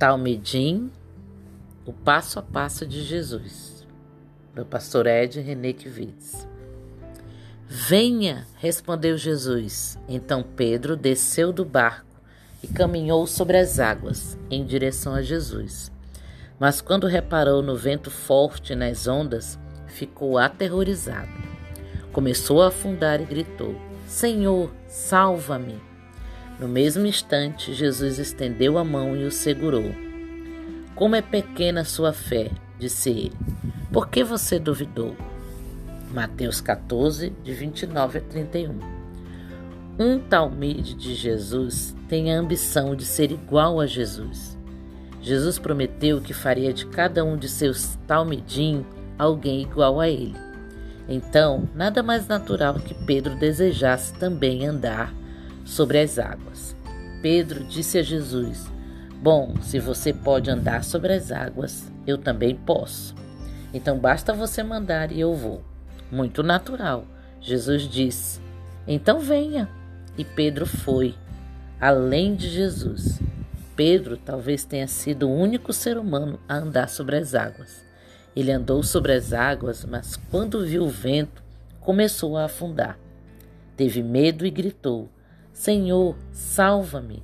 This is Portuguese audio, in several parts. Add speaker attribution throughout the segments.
Speaker 1: Talmidim, o passo a passo de Jesus, do pastor Ed René Kivitz. Venha, respondeu Jesus. Então Pedro desceu do barco e caminhou sobre as águas em direção a Jesus. Mas quando reparou no vento forte nas ondas, ficou aterrorizado. Começou a afundar e gritou: Senhor, salva-me! No mesmo instante, Jesus estendeu a mão e o segurou. Como é pequena sua fé, disse ele. Por que você duvidou? Mateus 14, de 29 a 31. Um talmide de Jesus tem a ambição de ser igual a Jesus. Jesus prometeu que faria de cada um de seus talmidim alguém igual a ele. Então, nada mais natural que Pedro desejasse também andar sobre as águas. Pedro disse a Jesus: Bom, se você pode andar sobre as águas, eu também posso. Então basta você mandar e eu vou. Muito natural. Jesus disse: Então venha. E Pedro foi, além de Jesus. Pedro talvez tenha sido o único ser humano a andar sobre as águas. Ele andou sobre as águas, mas quando viu o vento, começou a afundar. Teve medo e gritou: Senhor, salva-me.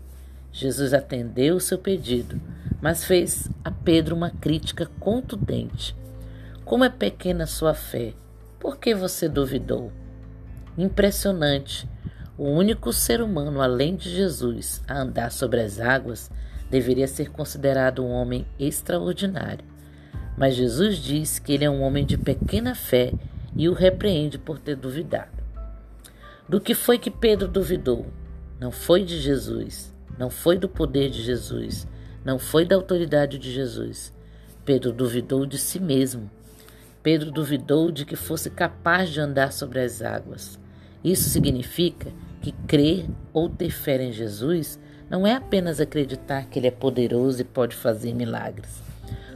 Speaker 1: Jesus atendeu o seu pedido, mas fez a Pedro uma crítica contundente. Como é pequena sua fé, por que você duvidou? Impressionante! O único ser humano além de Jesus a andar sobre as águas deveria ser considerado um homem extraordinário. Mas Jesus diz que ele é um homem de pequena fé e o repreende por ter duvidado. Do que foi que Pedro duvidou? Não foi de Jesus, não foi do poder de Jesus, não foi da autoridade de Jesus. Pedro duvidou de si mesmo. Pedro duvidou de que fosse capaz de andar sobre as águas. Isso significa que crer ou ter fé em Jesus não é apenas acreditar que ele é poderoso e pode fazer milagres.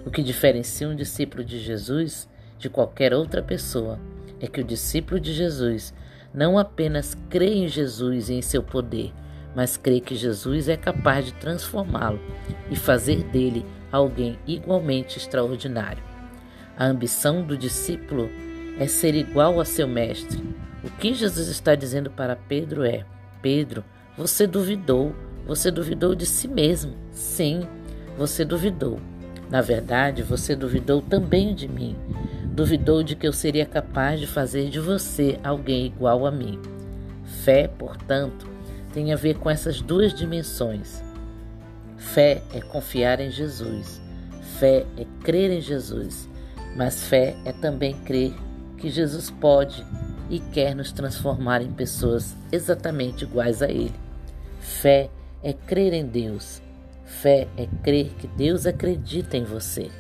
Speaker 1: O que diferencia um discípulo de Jesus de qualquer outra pessoa é que o discípulo de Jesus não apenas crê em Jesus e em seu poder, mas crê que Jesus é capaz de transformá-lo e fazer dele alguém igualmente extraordinário. A ambição do discípulo é ser igual a seu mestre. O que Jesus está dizendo para Pedro é: Pedro, você duvidou, você duvidou de si mesmo. Sim, você duvidou. Na verdade, você duvidou também de mim. Duvidou de que eu seria capaz de fazer de você alguém igual a mim. Fé, portanto, tem a ver com essas duas dimensões. Fé é confiar em Jesus. Fé é crer em Jesus. Mas fé é também crer que Jesus pode e quer nos transformar em pessoas exatamente iguais a Ele. Fé é crer em Deus. Fé é crer que Deus acredita em você.